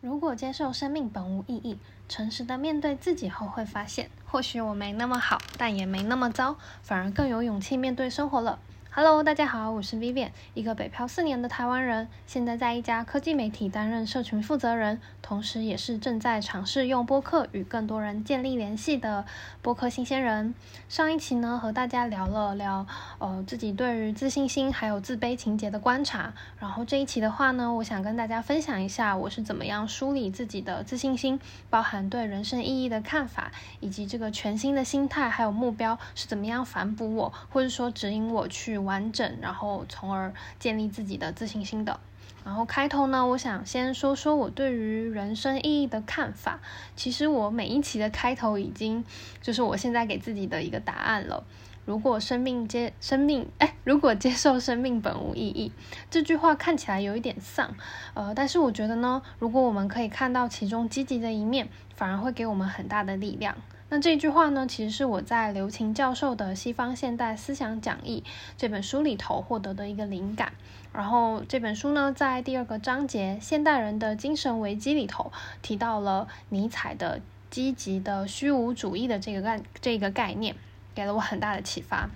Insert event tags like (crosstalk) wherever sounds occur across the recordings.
如果接受生命本无意义，诚实的面对自己后，会发现，或许我没那么好，但也没那么糟，反而更有勇气面对生活了。Hello，大家好，我是 Vivian，一个北漂四年的台湾人，现在在一家科技媒体担任社群负责人，同时也是正在尝试用播客与更多人建立联系的播客新鲜人。上一期呢，和大家聊了聊，呃，自己对于自信心还有自卑情节的观察。然后这一期的话呢，我想跟大家分享一下我是怎么样梳理自己的自信心，包含对人生意义的看法，以及这个全新的心态还有目标是怎么样反哺我，或者说指引我去。完整，然后从而建立自己的自信心的。然后开头呢，我想先说说我对于人生意义的看法。其实我每一期的开头已经就是我现在给自己的一个答案了。如果生命接生命，哎，如果接受生命本无意义，这句话看起来有一点丧，呃，但是我觉得呢，如果我们可以看到其中积极的一面，反而会给我们很大的力量。那这句话呢，其实是我在刘擎教授的《西方现代思想讲义》这本书里头获得的一个灵感。然后这本书呢，在第二个章节“现代人的精神危机”里头提到了尼采的积极的虚无主义的这个概这个概念，给了我很大的启发。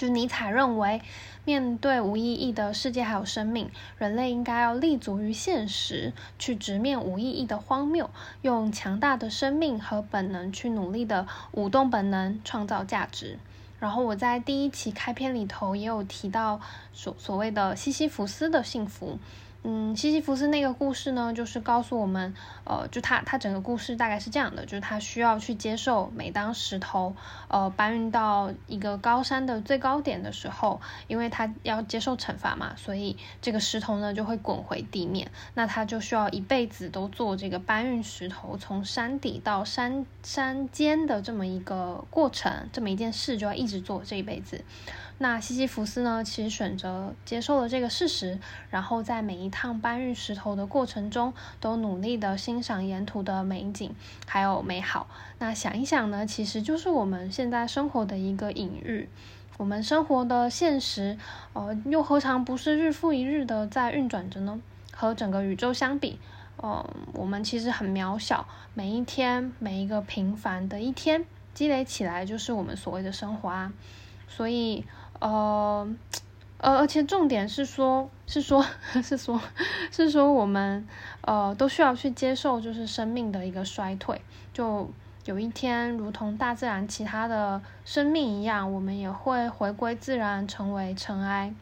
就尼采认为，面对无意义的世界还有生命，人类应该要立足于现实，去直面无意义的荒谬，用强大的生命和本能去努力的舞动本能，创造价值。然后我在第一期开篇里头也有提到所所谓的西西弗斯的幸福。嗯，西西弗斯那个故事呢，就是告诉我们，呃，就他他整个故事大概是这样的，就是他需要去接受，每当石头呃搬运到一个高山的最高点的时候，因为他要接受惩罚嘛，所以这个石头呢就会滚回地面，那他就需要一辈子都做这个搬运石头从山底到山山尖的这么一个过程，这么一件事就要一直做这一辈子。那西西弗斯呢？其实选择接受了这个事实，然后在每一趟搬运石头的过程中，都努力的欣赏沿途的美景还有美好。那想一想呢，其实就是我们现在生活的一个隐喻。我们生活的现实，呃，又何尝不是日复一日的在运转着呢？和整个宇宙相比，呃，我们其实很渺小。每一天，每一个平凡的一天，积累起来就是我们所谓的生活啊。所以。呃，呃，而且重点是说，是说，是说，是说，我们呃都需要去接受，就是生命的一个衰退。就有一天，如同大自然其他的生命一样，我们也会回归自然，成为尘埃。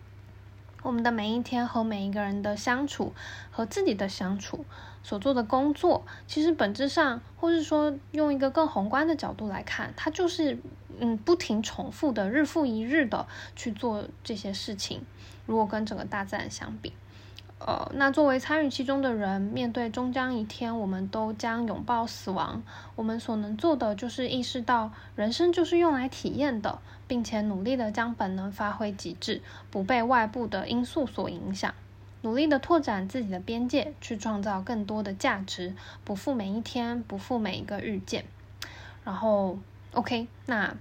我们的每一天和每一个人的相处，和自己的相处，所做的工作，其实本质上，或是说用一个更宏观的角度来看，它就是。嗯，不停重复的，日复一日的去做这些事情。如果跟整个大自然相比，呃，那作为参与其中的人，面对终将一天，我们都将拥抱死亡。我们所能做的，就是意识到人生就是用来体验的，并且努力的将本能发挥极致，不被外部的因素所影响，努力的拓展自己的边界，去创造更多的价值，不负每一天，不负每一个遇见。然后，OK，那。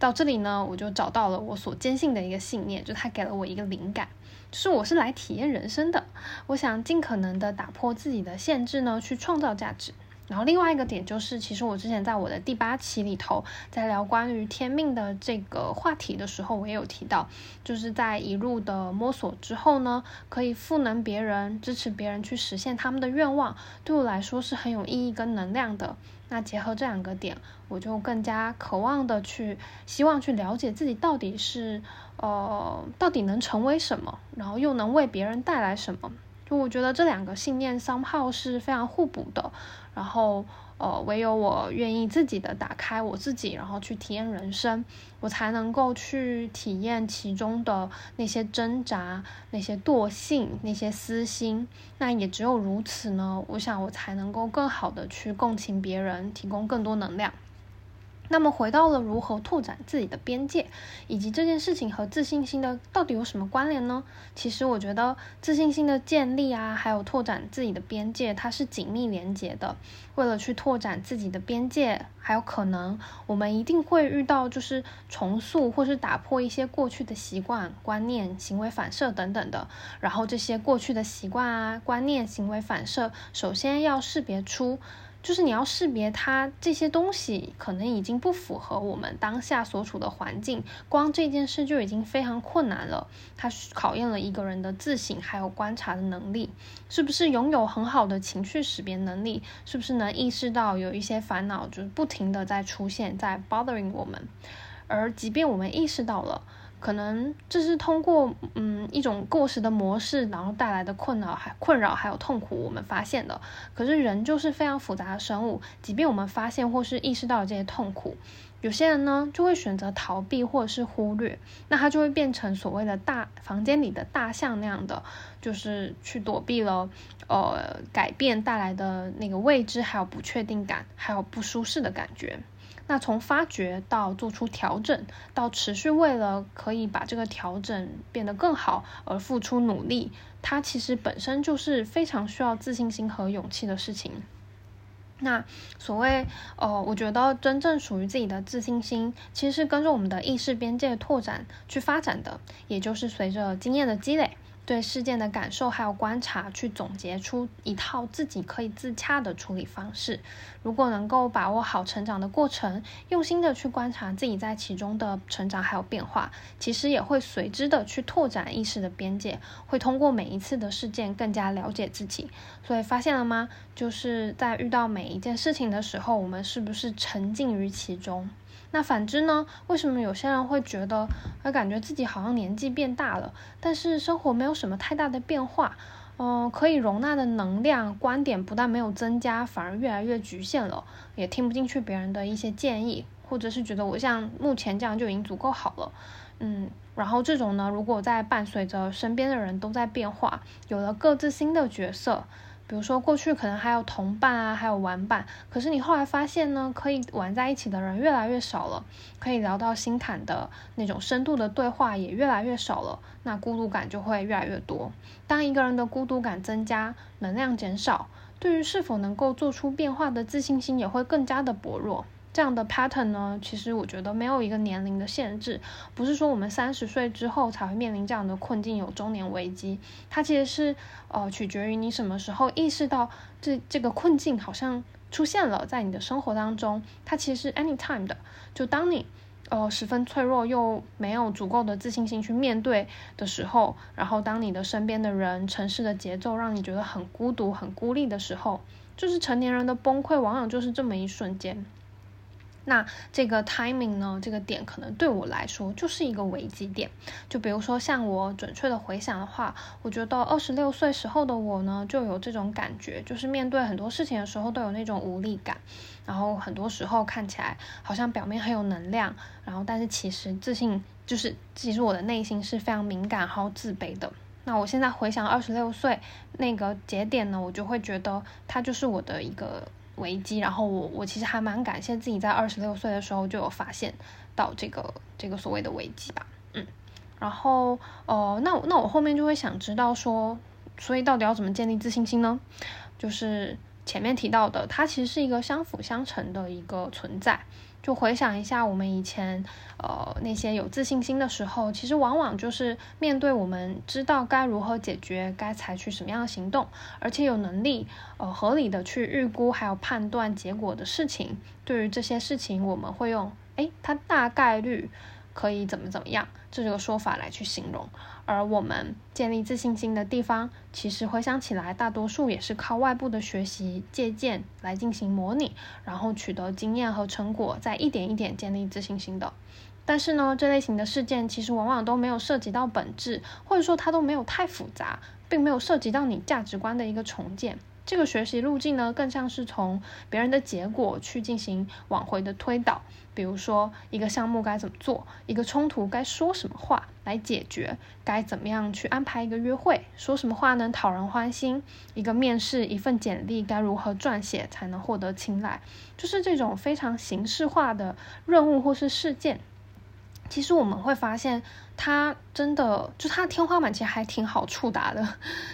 到这里呢，我就找到了我所坚信的一个信念，就他给了我一个灵感，就是我是来体验人生的，我想尽可能的打破自己的限制呢，去创造价值。然后另外一个点就是，其实我之前在我的第八期里头，在聊关于天命的这个话题的时候，我也有提到，就是在一路的摸索之后呢，可以赋能别人，支持别人去实现他们的愿望，对我来说是很有意义跟能量的。那结合这两个点，我就更加渴望的去，希望去了解自己到底是，呃，到底能成为什么，然后又能为别人带来什么。就我觉得这两个信念 somehow 是非常互补的。然后，呃，唯有我愿意自己的打开我自己，然后去体验人生，我才能够去体验其中的那些挣扎、那些惰性、那些私心。那也只有如此呢，我想我才能够更好的去共情别人，提供更多能量。那么回到了如何拓展自己的边界，以及这件事情和自信心的到底有什么关联呢？其实我觉得自信心的建立啊，还有拓展自己的边界，它是紧密连接的。为了去拓展自己的边界，还有可能我们一定会遇到就是重塑或是打破一些过去的习惯、观念、行为反射等等的。然后这些过去的习惯啊、观念、行为反射，首先要识别出。就是你要识别它这些东西可能已经不符合我们当下所处的环境，光这件事就已经非常困难了。它考验了一个人的自省还有观察的能力，是不是拥有很好的情绪识别能力？是不是能意识到有一些烦恼就是不停的在出现在 bothering 我们？而即便我们意识到了。可能这是通过嗯一种过时的模式，然后带来的困扰还困扰还有痛苦，我们发现的。可是人就是非常复杂的生物，即便我们发现或是意识到这些痛苦，有些人呢就会选择逃避或者是忽略，那他就会变成所谓的大房间里的大象那样的，就是去躲避了呃改变带来的那个未知，还有不确定感，还有不舒适的感觉。那从发掘到做出调整，到持续为了可以把这个调整变得更好而付出努力，它其实本身就是非常需要自信心和勇气的事情。那所谓呃，我觉得真正属于自己的自信心，其实是跟着我们的意识边界拓展去发展的，也就是随着经验的积累。对事件的感受还有观察，去总结出一套自己可以自洽的处理方式。如果能够把握好成长的过程，用心的去观察自己在其中的成长还有变化，其实也会随之的去拓展意识的边界，会通过每一次的事件更加了解自己。所以发现了吗？就是在遇到每一件事情的时候，我们是不是沉浸于其中？那反之呢？为什么有些人会觉得，会感觉自己好像年纪变大了，但是生活没有什么太大的变化？嗯，可以容纳的能量、观点不但没有增加，反而越来越局限了，也听不进去别人的一些建议，或者是觉得我像目前这样就已经足够好了。嗯，然后这种呢，如果在伴随着身边的人都在变化，有了各自新的角色。比如说，过去可能还有同伴啊，还有玩伴，可是你后来发现呢，可以玩在一起的人越来越少了，可以聊到心坎的那种深度的对话也越来越少了，那孤独感就会越来越多。当一个人的孤独感增加，能量减少，对于是否能够做出变化的自信心也会更加的薄弱。这样的 pattern 呢，其实我觉得没有一个年龄的限制，不是说我们三十岁之后才会面临这样的困境，有中年危机。它其实是呃取决于你什么时候意识到这这个困境好像出现了在你的生活当中。它其实是 anytime 的，就当你呃十分脆弱又没有足够的自信心去面对的时候，然后当你的身边的人、城市的节奏让你觉得很孤独、很孤立的时候，就是成年人的崩溃，往往就是这么一瞬间。那这个 timing 呢？这个点可能对我来说就是一个危机点。就比如说，像我准确的回想的话，我觉得二十六岁时候的我呢，就有这种感觉，就是面对很多事情的时候都有那种无力感。然后很多时候看起来好像表面很有能量，然后但是其实自信就是，其实我的内心是非常敏感然后自卑的。那我现在回想二十六岁那个节点呢，我就会觉得它就是我的一个。危机，然后我我其实还蛮感谢自己在二十六岁的时候就有发现到这个这个所谓的危机吧，嗯，然后哦，那那我后面就会想知道说，所以到底要怎么建立自信心呢？就是前面提到的，它其实是一个相辅相成的一个存在。就回想一下，我们以前，呃，那些有自信心的时候，其实往往就是面对我们知道该如何解决，该采取什么样的行动，而且有能力，呃，合理的去预估还有判断结果的事情。对于这些事情，我们会用，哎，它大概率。可以怎么怎么样，这个说法来去形容。而我们建立自信心的地方，其实回想起来，大多数也是靠外部的学习借鉴来进行模拟，然后取得经验和成果，再一点一点建立自信心的。但是呢，这类型的事件其实往往都没有涉及到本质，或者说它都没有太复杂，并没有涉及到你价值观的一个重建。这个学习路径呢，更像是从别人的结果去进行往回的推导。比如说，一个项目该怎么做，一个冲突该说什么话来解决，该怎么样去安排一个约会，说什么话能讨人欢心，一个面试，一份简历该如何撰写才能获得青睐，就是这种非常形式化的任务或是事件。其实我们会发现，它真的就它天花板其实还挺好触达的，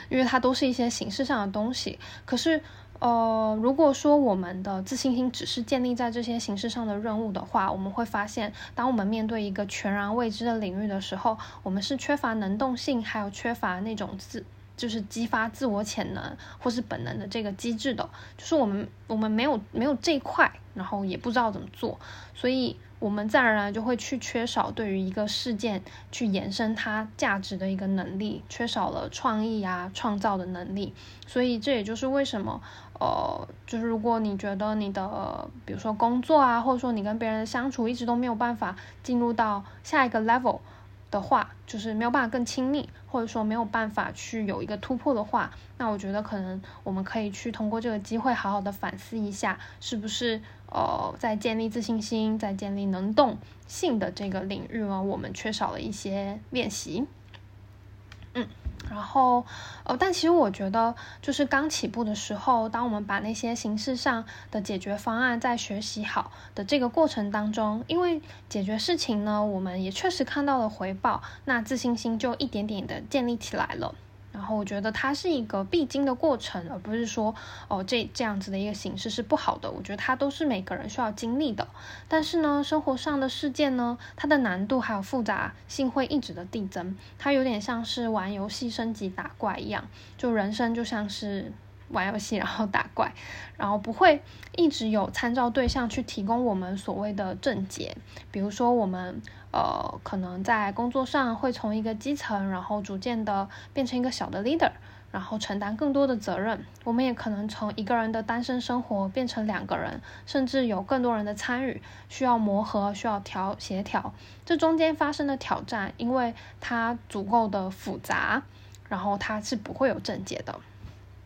因为它都是一些形式上的东西。可是，呃，如果说我们的自信心只是建立在这些形式上的任务的话，我们会发现，当我们面对一个全然未知的领域的时候，我们是缺乏能动性，还有缺乏那种自。就是激发自我潜能或是本能的这个机制的，就是我们我们没有没有这一块，然后也不知道怎么做，所以我们自然而然就会去缺少对于一个事件去延伸它价值的一个能力，缺少了创意啊创造的能力，所以这也就是为什么呃，就是如果你觉得你的比如说工作啊，或者说你跟别人的相处一直都没有办法进入到下一个 level。的话，就是没有办法更亲密，或者说没有办法去有一个突破的话，那我觉得可能我们可以去通过这个机会，好好的反思一下，是不是呃在建立自信心、在建立能动性的这个领域呢，我们缺少了一些练习。嗯。然后，呃，但其实我觉得，就是刚起步的时候，当我们把那些形式上的解决方案在学习好的这个过程当中，因为解决事情呢，我们也确实看到了回报，那自信心就一点点的建立起来了。然后我觉得它是一个必经的过程，而不是说哦这这样子的一个形式是不好的。我觉得它都是每个人需要经历的。但是呢，生活上的事件呢，它的难度还有复杂性会一直的递增。它有点像是玩游戏升级打怪一样，就人生就像是。玩游戏，然后打怪，然后不会一直有参照对象去提供我们所谓的正解。比如说，我们呃可能在工作上会从一个基层，然后逐渐的变成一个小的 leader，然后承担更多的责任。我们也可能从一个人的单身生活变成两个人，甚至有更多人的参与，需要磨合，需要调协调。这中间发生的挑战，因为它足够的复杂，然后它是不会有正解的。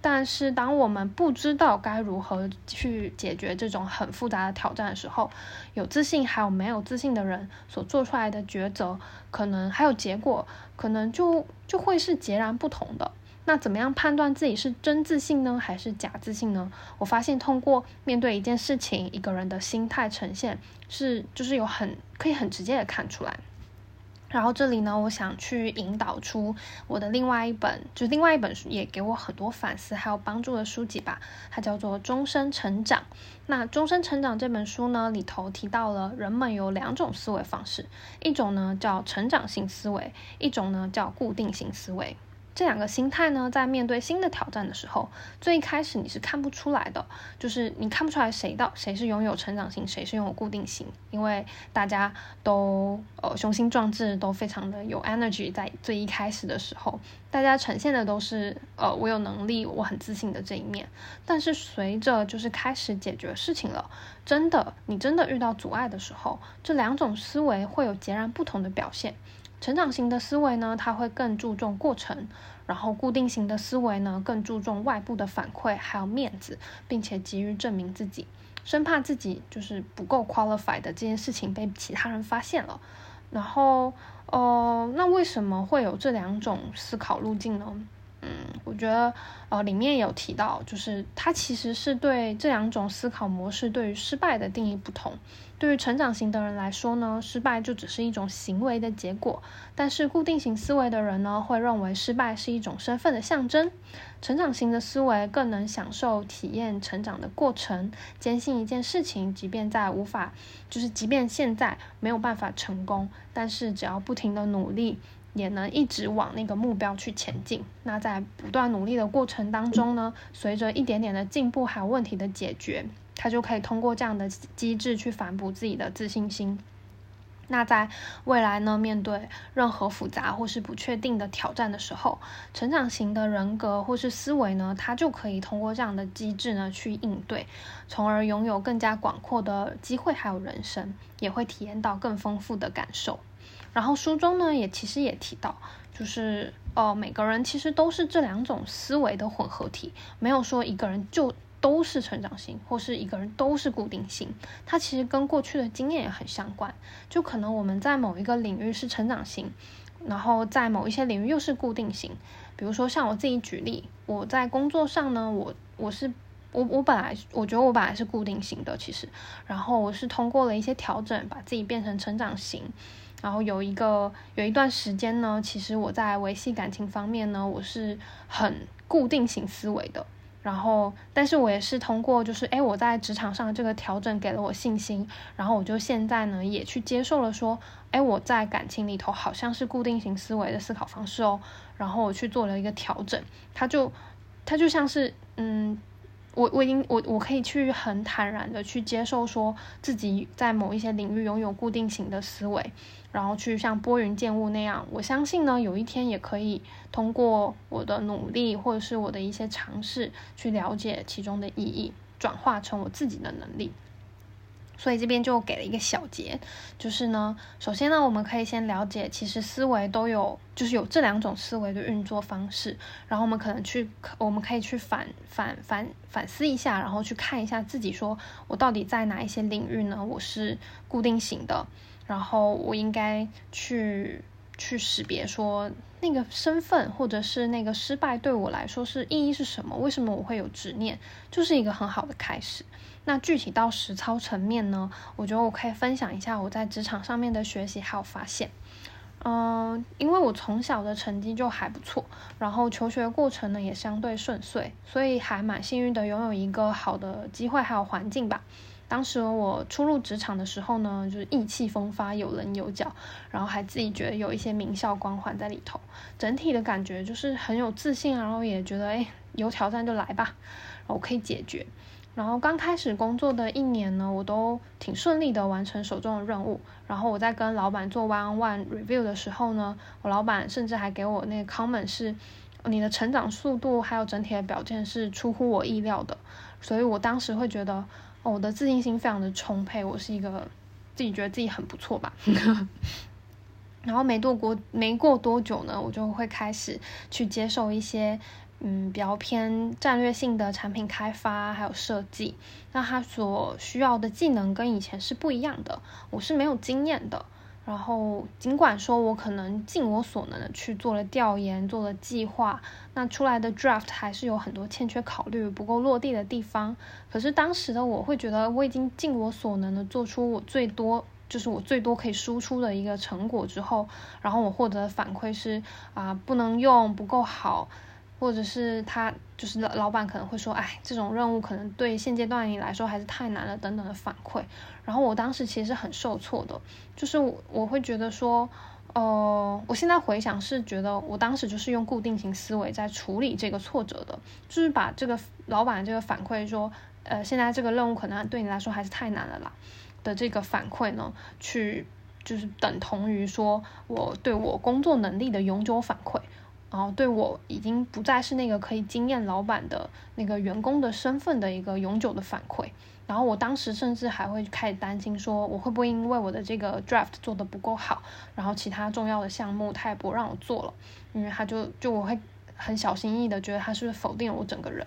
但是，当我们不知道该如何去解决这种很复杂的挑战的时候，有自信还有没有自信的人所做出来的抉择，可能还有结果，可能就就会是截然不同的。那怎么样判断自己是真自信呢，还是假自信呢？我发现，通过面对一件事情，一个人的心态呈现，是就是有很可以很直接的看出来。然后这里呢，我想去引导出我的另外一本，就另外一本书，也给我很多反思还有帮助的书籍吧。它叫做《终身成长》。那《终身成长》这本书呢，里头提到了人们有两种思维方式，一种呢叫成长性思维，一种呢叫固定性思维。这两个心态呢，在面对新的挑战的时候，最一开始你是看不出来的，就是你看不出来谁到谁是拥有成长性，谁是拥有固定性，因为大家都呃雄心壮志，都非常的有 energy，在最一开始的时候，大家呈现的都是呃我有能力，我很自信的这一面。但是随着就是开始解决事情了，真的你真的遇到阻碍的时候，这两种思维会有截然不同的表现。成长型的思维呢，它会更注重过程，然后固定型的思维呢，更注重外部的反馈还有面子，并且急于证明自己，生怕自己就是不够 qualified 的这件事情被其他人发现了。然后，呃，那为什么会有这两种思考路径呢？嗯，我觉得，呃，里面有提到，就是它其实是对这两种思考模式对于失败的定义不同。对于成长型的人来说呢，失败就只是一种行为的结果；但是固定型思维的人呢，会认为失败是一种身份的象征。成长型的思维更能享受体验成长的过程，坚信一件事情，即便在无法，就是即便现在没有办法成功，但是只要不停的努力。也能一直往那个目标去前进。那在不断努力的过程当中呢，随着一点点的进步还有问题的解决，他就可以通过这样的机制去反哺自己的自信心。那在未来呢，面对任何复杂或是不确定的挑战的时候，成长型的人格或是思维呢，他就可以通过这样的机制呢去应对，从而拥有更加广阔的机会还有人生，也会体验到更丰富的感受。然后书中呢也其实也提到，就是呃每个人其实都是这两种思维的混合体，没有说一个人就都是成长型，或是一个人都是固定型。它其实跟过去的经验也很相关，就可能我们在某一个领域是成长型，然后在某一些领域又是固定型。比如说像我自己举例，我在工作上呢，我我是。我我本来我觉得我本来是固定型的，其实，然后我是通过了一些调整，把自己变成成长型，然后有一个有一段时间呢，其实我在维系感情方面呢，我是很固定型思维的，然后，但是我也是通过就是，哎，我在职场上这个调整给了我信心，然后我就现在呢也去接受了说，哎，我在感情里头好像是固定型思维的思考方式哦，然后我去做了一个调整，它就它就像是嗯。我我已经我我可以去很坦然的去接受，说自己在某一些领域拥有固定型的思维，然后去像拨云见雾那样。我相信呢，有一天也可以通过我的努力或者是我的一些尝试，去了解其中的意义，转化成我自己的能力。所以这边就给了一个小结，就是呢，首先呢，我们可以先了解，其实思维都有，就是有这两种思维的运作方式，然后我们可能去，我们可以去反反反反思一下，然后去看一下自己，说我到底在哪一些领域呢？我是固定型的，然后我应该去去识别说那个身份或者是那个失败对我来说是意义是什么？为什么我会有执念？就是一个很好的开始。那具体到实操层面呢？我觉得我可以分享一下我在职场上面的学习还有发现。嗯，因为我从小的成绩就还不错，然后求学过程呢也相对顺遂，所以还蛮幸运的拥有一个好的机会还有环境吧。当时我初入职场的时候呢，就是意气风发、有棱有角，然后还自己觉得有一些名校光环在里头，整体的感觉就是很有自信，然后也觉得哎，有挑战就来吧，我可以解决。然后刚开始工作的一年呢，我都挺顺利的完成手中的任务。然后我在跟老板做 one on one review 的时候呢，我老板甚至还给我那个 comment 是，你的成长速度还有整体的表现是出乎我意料的。所以我当时会觉得，哦，我的自信心非常的充沛，我是一个自己觉得自己很不错吧。(laughs) 然后没多过没过多久呢，我就会开始去接受一些。嗯，比较偏战略性的产品开发还有设计，那他所需要的技能跟以前是不一样的，我是没有经验的。然后尽管说我可能尽我所能的去做了调研，做了计划，那出来的 draft 还是有很多欠缺考虑、不够落地的地方。可是当时的我会觉得我已经尽我所能的做出我最多，就是我最多可以输出的一个成果之后，然后我获得的反馈是啊，不能用，不够好。或者是他就是老老板可能会说，哎，这种任务可能对现阶段你来说还是太难了，等等的反馈。然后我当时其实很受挫的，就是我我会觉得说，呃，我现在回想是觉得我当时就是用固定型思维在处理这个挫折的，就是把这个老板这个反馈说，呃，现在这个任务可能对你来说还是太难了啦的这个反馈呢，去就是等同于说我对我工作能力的永久反馈。然后对我已经不再是那个可以惊艳老板的那个员工的身份的一个永久的反馈。然后我当时甚至还会开始担心说，我会不会因为我的这个 draft 做的不够好，然后其他重要的项目他也不让我做了，因为他就就我会很小心翼翼的觉得他是不是否定了我整个人。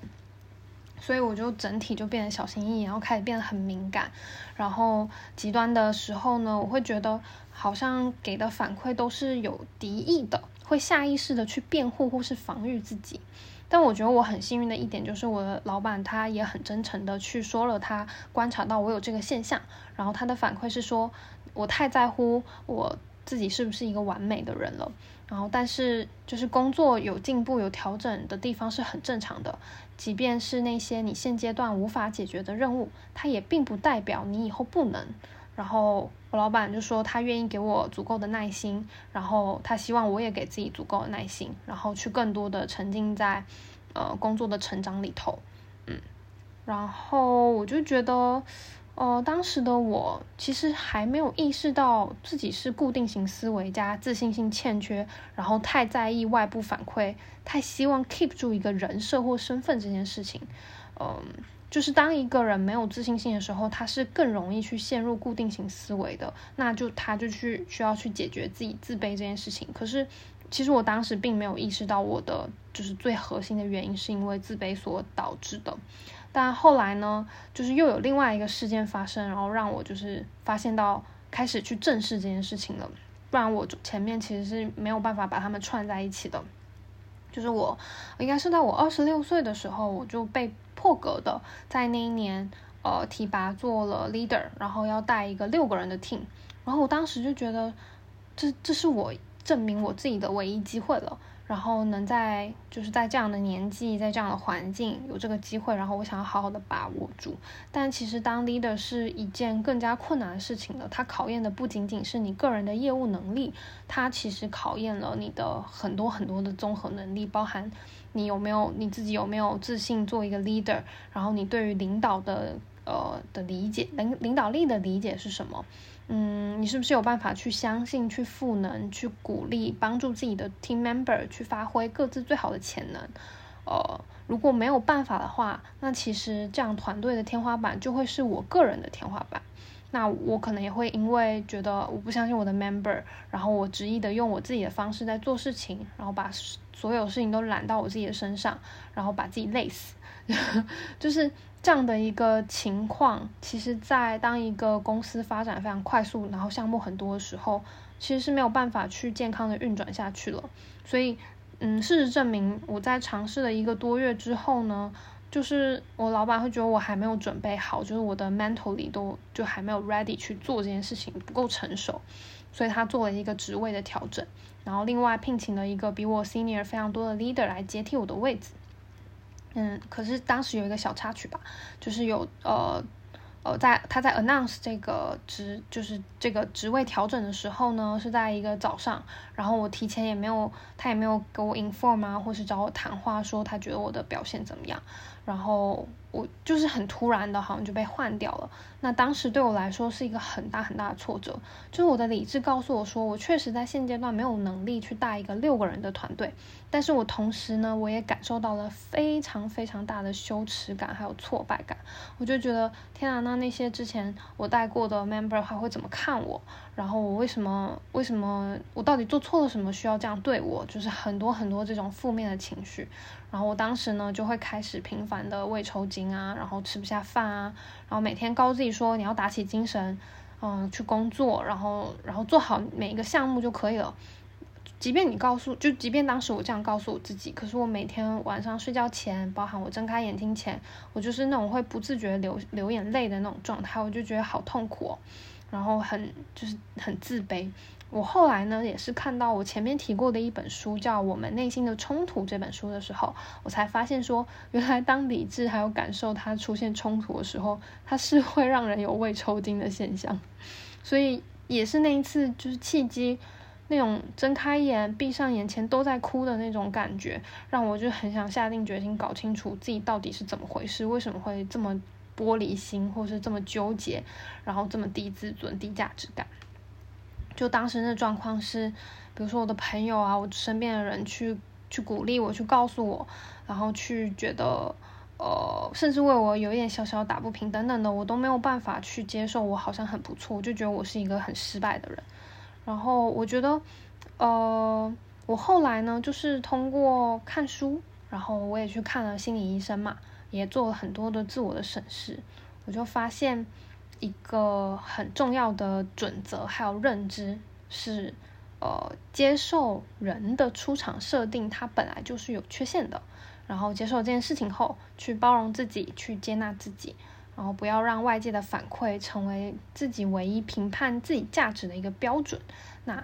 所以我就整体就变得小心翼翼，然后开始变得很敏感。然后极端的时候呢，我会觉得好像给的反馈都是有敌意的。会下意识的去辩护或是防御自己，但我觉得我很幸运的一点就是，我的老板他也很真诚的去说了他观察到我有这个现象，然后他的反馈是说我太在乎我自己是不是一个完美的人了，然后但是就是工作有进步有调整的地方是很正常的，即便是那些你现阶段无法解决的任务，它也并不代表你以后不能。然后我老板就说他愿意给我足够的耐心，然后他希望我也给自己足够的耐心，然后去更多的沉浸在呃工作的成长里头，嗯，然后我就觉得，呃，当时的我其实还没有意识到自己是固定型思维加自信心欠缺，然后太在意外部反馈，太希望 keep 住一个人设或身份这件事情。嗯，就是当一个人没有自信心的时候，他是更容易去陷入固定型思维的。那就他就去需要去解决自己自卑这件事情。可是其实我当时并没有意识到我的就是最核心的原因是因为自卑所导致的。但后来呢，就是又有另外一个事件发生，然后让我就是发现到开始去正视这件事情了。不然我前面其实是没有办法把他们串在一起的。就是我应该是在我二十六岁的时候，我就被破格的在那一年呃提拔做了 leader，然后要带一个六个人的 team，然后我当时就觉得这这是我证明我自己的唯一机会了。然后能在就是在这样的年纪，在这样的环境有这个机会，然后我想要好好的把握住。但其实当 leader 是一件更加困难的事情的，它考验的不仅仅是你个人的业务能力，它其实考验了你的很多很多的综合能力，包含你有没有你自己有没有自信做一个 leader，然后你对于领导的呃的理解，领领导力的理解是什么？嗯，你是不是有办法去相信、去赋能、去鼓励、帮助自己的 team member 去发挥各自最好的潜能？呃，如果没有办法的话，那其实这样团队的天花板就会是我个人的天花板。那我可能也会因为觉得我不相信我的 member，然后我执意的用我自己的方式在做事情，然后把所有事情都揽到我自己的身上，然后把自己累死，(laughs) 就是。这样的一个情况，其实，在当一个公司发展非常快速，然后项目很多的时候，其实是没有办法去健康的运转下去了。所以，嗯，事实证明，我在尝试了一个多月之后呢，就是我老板会觉得我还没有准备好，就是我的 mentally 都就还没有 ready 去做这件事情，不够成熟，所以他做了一个职位的调整，然后另外聘请了一个比我 senior 非常多的 leader 来接替我的位置。嗯，可是当时有一个小插曲吧，就是有呃呃，在他在 announce 这个职就是这个职位调整的时候呢，是在一个早上，然后我提前也没有他也没有给我 inform 啊，或是找我谈话说他觉得我的表现怎么样，然后。我就是很突然的，好像就被换掉了。那当时对我来说是一个很大很大的挫折。就是我的理智告诉我说，我确实在现阶段没有能力去带一个六个人的团队。但是我同时呢，我也感受到了非常非常大的羞耻感，还有挫败感。我就觉得，天啊，那那些之前我带过的 member 还会怎么看我？然后我为什么？为什么我到底做错了什么，需要这样对我？就是很多很多这种负面的情绪。然后我当时呢，就会开始频繁的胃抽筋啊，然后吃不下饭啊，然后每天告诉自己说你要打起精神，嗯，去工作，然后然后做好每一个项目就可以了。即便你告诉，就即便当时我这样告诉我自己，可是我每天晚上睡觉前，包含我睁开眼睛前，我就是那种会不自觉流流眼泪的那种状态，我就觉得好痛苦哦，然后很就是很自卑。我后来呢，也是看到我前面提过的一本书，叫《我们内心的冲突》这本书的时候，我才发现说，原来当理智还有感受它出现冲突的时候，它是会让人有胃抽筋的现象。所以也是那一次，就是契机，那种睁开眼、闭上眼前都在哭的那种感觉，让我就很想下定决心搞清楚自己到底是怎么回事，为什么会这么玻璃心，或是这么纠结，然后这么低自尊、低价值感。就当时那状况是，比如说我的朋友啊，我身边的人去去鼓励我，去告诉我，然后去觉得，呃，甚至为我有一点小小打不平等等的，我都没有办法去接受，我好像很不错，我就觉得我是一个很失败的人。然后我觉得，呃，我后来呢，就是通过看书，然后我也去看了心理医生嘛，也做了很多的自我的审视，我就发现。一个很重要的准则还有认知是，呃，接受人的出场设定，它本来就是有缺陷的。然后接受这件事情后，去包容自己，去接纳自己，然后不要让外界的反馈成为自己唯一评判自己价值的一个标准。那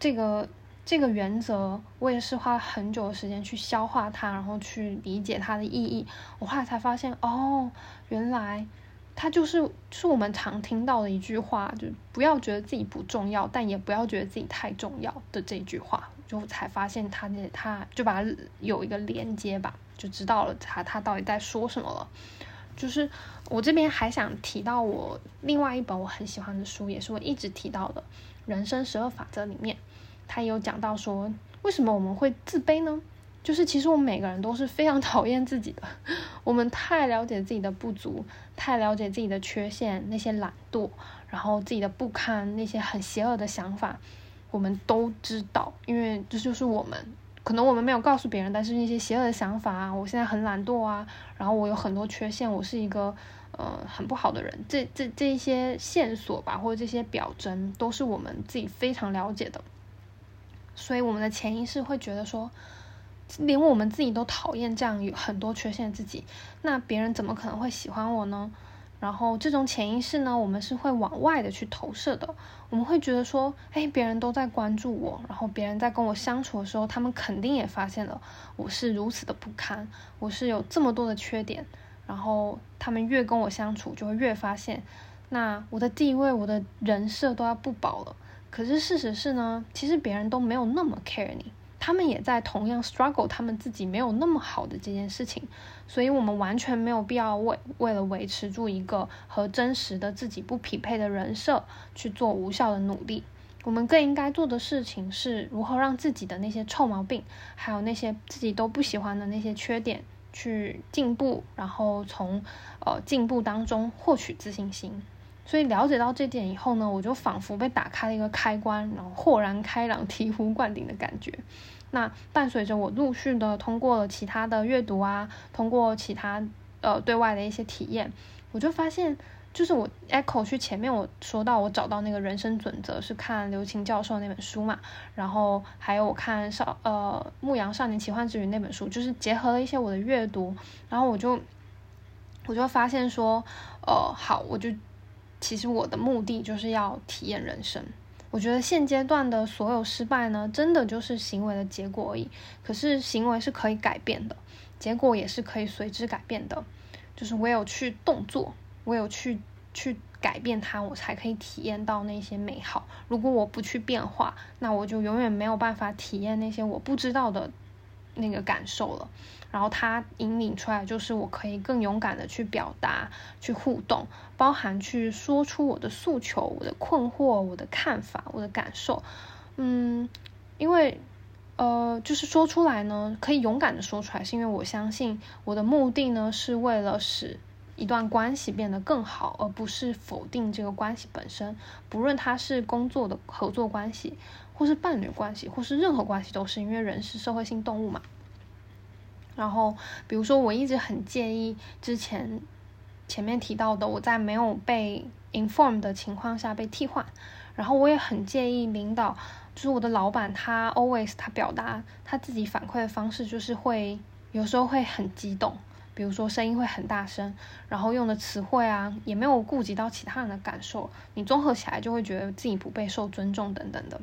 这个这个原则，我也是花了很久的时间去消化它，然后去理解它的意义。我后来才发现，哦，原来。它就是是我们常听到的一句话，就不要觉得自己不重要，但也不要觉得自己太重要的这句话，就才发现它那它就把它有一个连接吧，就知道了它它到底在说什么了。就是我这边还想提到我另外一本我很喜欢的书，也是我一直提到的《人生十二法则》里面，他也有讲到说为什么我们会自卑呢？就是其实我们每个人都是非常 (laughs) 讨厌自己的，我们太了解自己的不足，太了解自己的缺陷，那些懒惰，然后自己的不堪，那些很邪恶的想法，我们都知道，因为这就是我们。可能我们没有告诉别人，但是那些邪恶的想法啊，我现在很懒惰啊，然后我有很多缺陷，我是一个呃很不好的人，这这这一些线索吧，或者这些表征，都是我们自己非常了解的，所以我们的潜意识会觉得说。连我们自己都讨厌这样有很多缺陷的自己，那别人怎么可能会喜欢我呢？然后这种潜意识呢，我们是会往外的去投射的。我们会觉得说，哎，别人都在关注我，然后别人在跟我相处的时候，他们肯定也发现了我是如此的不堪，我是有这么多的缺点。然后他们越跟我相处，就会越发现，那我的地位、我的人设都要不保了。可是事实是呢，其实别人都没有那么 care 你。他们也在同样 struggle，他们自己没有那么好的这件事情，所以我们完全没有必要为为了维持住一个和真实的自己不匹配的人设去做无效的努力。我们更应该做的事情是如何让自己的那些臭毛病，还有那些自己都不喜欢的那些缺点去进步，然后从呃进步当中获取自信心。所以了解到这点以后呢，我就仿佛被打开了一个开关，然后豁然开朗、(laughs) 醍醐灌顶的感觉。那伴随着我陆续的通过了其他的阅读啊，通过其他呃对外的一些体验，我就发现，就是我 echo 去前面我说到我找到那个人生准则是看刘擎教授那本书嘛，然后还有我看少呃《牧羊少年奇幻之旅》那本书，就是结合了一些我的阅读，然后我就我就发现说，呃，好，我就。其实我的目的就是要体验人生。我觉得现阶段的所有失败呢，真的就是行为的结果而已。可是行为是可以改变的，结果也是可以随之改变的。就是我有去动作，我有去去改变它，我才可以体验到那些美好。如果我不去变化，那我就永远没有办法体验那些我不知道的那个感受了。然后它引领出来，就是我可以更勇敢的去表达、去互动，包含去说出我的诉求、我的困惑、我的看法、我的感受。嗯，因为呃，就是说出来呢，可以勇敢的说出来，是因为我相信我的目的呢，是为了使一段关系变得更好，而不是否定这个关系本身。不论它是工作的合作关系，或是伴侣关系，或是任何关系，都是因为人是社会性动物嘛。然后，比如说，我一直很介意之前前面提到的，我在没有被 inform 的情况下被替换。然后，我也很介意领导，就是我的老板，他 always 他表达他自己反馈的方式，就是会有时候会很激动，比如说声音会很大声，然后用的词汇啊，也没有顾及到其他人的感受，你综合起来就会觉得自己不被受尊重等等的，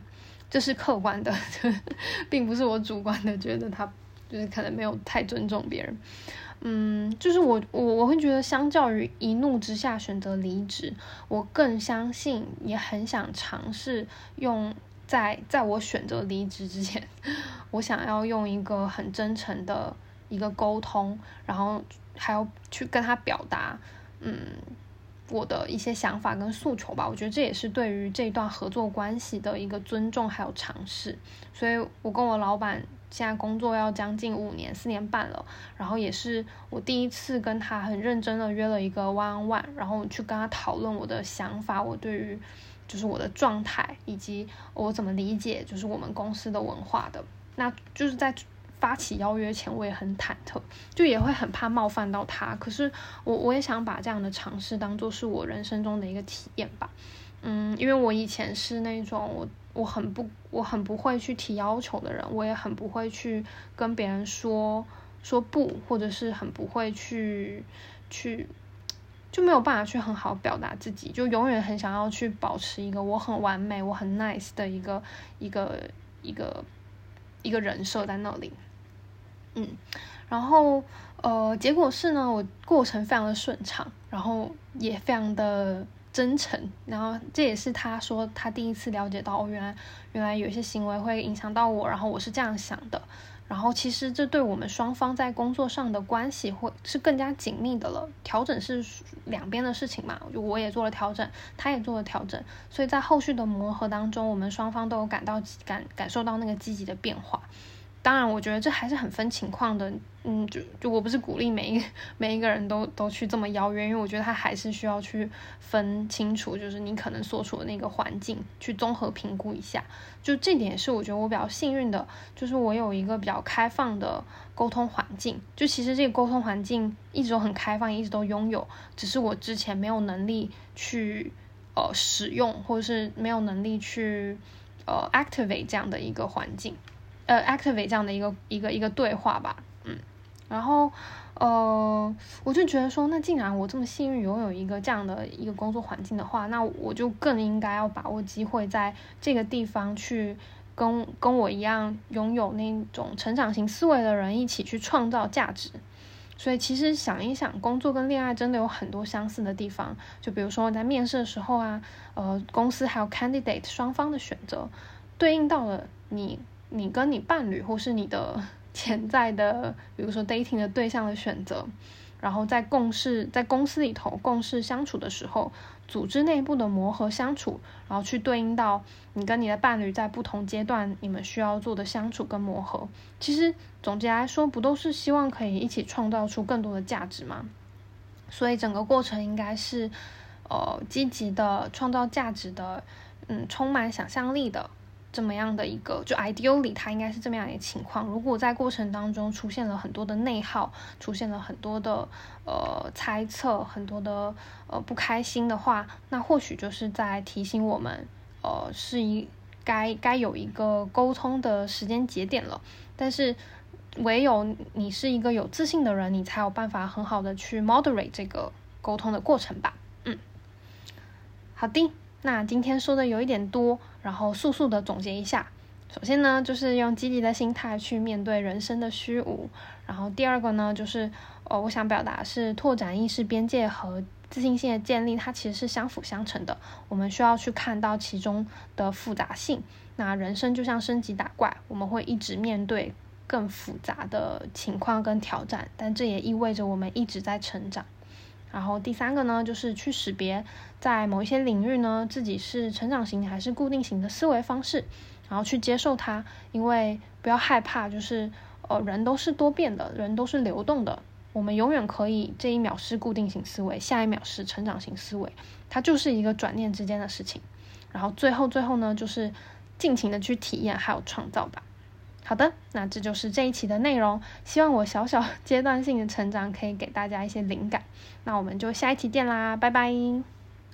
这是客观的，(laughs) 并不是我主观的觉得他。就是可能没有太尊重别人，嗯，就是我我我会觉得，相较于一怒之下选择离职，我更相信，也很想尝试用在在我选择离职之前，(laughs) 我想要用一个很真诚的一个沟通，然后还要去跟他表达，嗯，我的一些想法跟诉求吧。我觉得这也是对于这段合作关系的一个尊重还有尝试。所以我跟我老板。现在工作要将近五年，四年半了，然后也是我第一次跟他很认真的约了一个 one on one，然后去跟他讨论我的想法，我对于就是我的状态，以及我怎么理解就是我们公司的文化的。那就是在发起邀约前，我也很忐忑，就也会很怕冒犯到他。可是我我也想把这样的尝试当做是我人生中的一个体验吧。嗯，因为我以前是那种我。我很不，我很不会去提要求的人，我也很不会去跟别人说说不，或者是很不会去去就没有办法去很好表达自己，就永远很想要去保持一个我很完美、我很 nice 的一个一个一个一个人设在那里。嗯，然后呃，结果是呢，我过程非常的顺畅，然后也非常的。真诚，然后这也是他说他第一次了解到，哦，原来原来有些行为会影响到我，然后我是这样想的，然后其实这对我们双方在工作上的关系会是更加紧密的了。调整是两边的事情嘛，就我也做了调整，他也做了调整，所以在后续的磨合当中，我们双方都有感到感感受到那个积极的变化。当然，我觉得这还是很分情况的。嗯，就就我不是鼓励每一 (laughs) 每一个人都都去这么邀约，因为我觉得他还是需要去分清楚，就是你可能所处的那个环境，去综合评估一下。就这点是我觉得我比较幸运的，就是我有一个比较开放的沟通环境。就其实这个沟通环境一直都很开放，一直都拥有，只是我之前没有能力去呃使用，或者是没有能力去呃 activate 这样的一个环境，呃 activate 这样的一个一个一个对话吧。嗯然后，呃，我就觉得说，那既然我这么幸运拥有一个这样的一个工作环境的话，那我就更应该要把握机会，在这个地方去跟跟我一样拥有那种成长型思维的人一起去创造价值。所以，其实想一想，工作跟恋爱真的有很多相似的地方。就比如说在面试的时候啊，呃，公司还有 candidate 双方的选择，对应到了你你跟你伴侣或是你的。(laughs) 潜在的，比如说 dating 的对象的选择，然后在共事，在公司里头共事相处的时候，组织内部的磨合相处，然后去对应到你跟你的伴侣在不同阶段你们需要做的相处跟磨合。其实总结来说，不都是希望可以一起创造出更多的价值吗？所以整个过程应该是，呃，积极的创造价值的，嗯，充满想象力的。这么样的一个，就 ideally 它应该是这么样一个情况。如果在过程当中出现了很多的内耗，出现了很多的呃猜测，很多的呃不开心的话，那或许就是在提醒我们，呃，是一该该有一个沟通的时间节点了。但是唯有你是一个有自信的人，你才有办法很好的去 moderate 这个沟通的过程吧。嗯，好的。那今天说的有一点多，然后速速的总结一下。首先呢，就是用积极的心态去面对人生的虚无。然后第二个呢，就是呃，我想表达是拓展意识边界和自信心的建立，它其实是相辅相成的。我们需要去看到其中的复杂性。那人生就像升级打怪，我们会一直面对更复杂的情况跟挑战，但这也意味着我们一直在成长。然后第三个呢，就是去识别在某一些领域呢，自己是成长型还是固定型的思维方式，然后去接受它，因为不要害怕，就是呃，人都是多变的，人都是流动的，我们永远可以这一秒是固定型思维，下一秒是成长型思维，它就是一个转念之间的事情。然后最后最后呢，就是尽情的去体验还有创造吧。好的，那这就是这一期的内容。希望我小小阶段性的成长可以给大家一些灵感。那我们就下一期见啦，拜拜。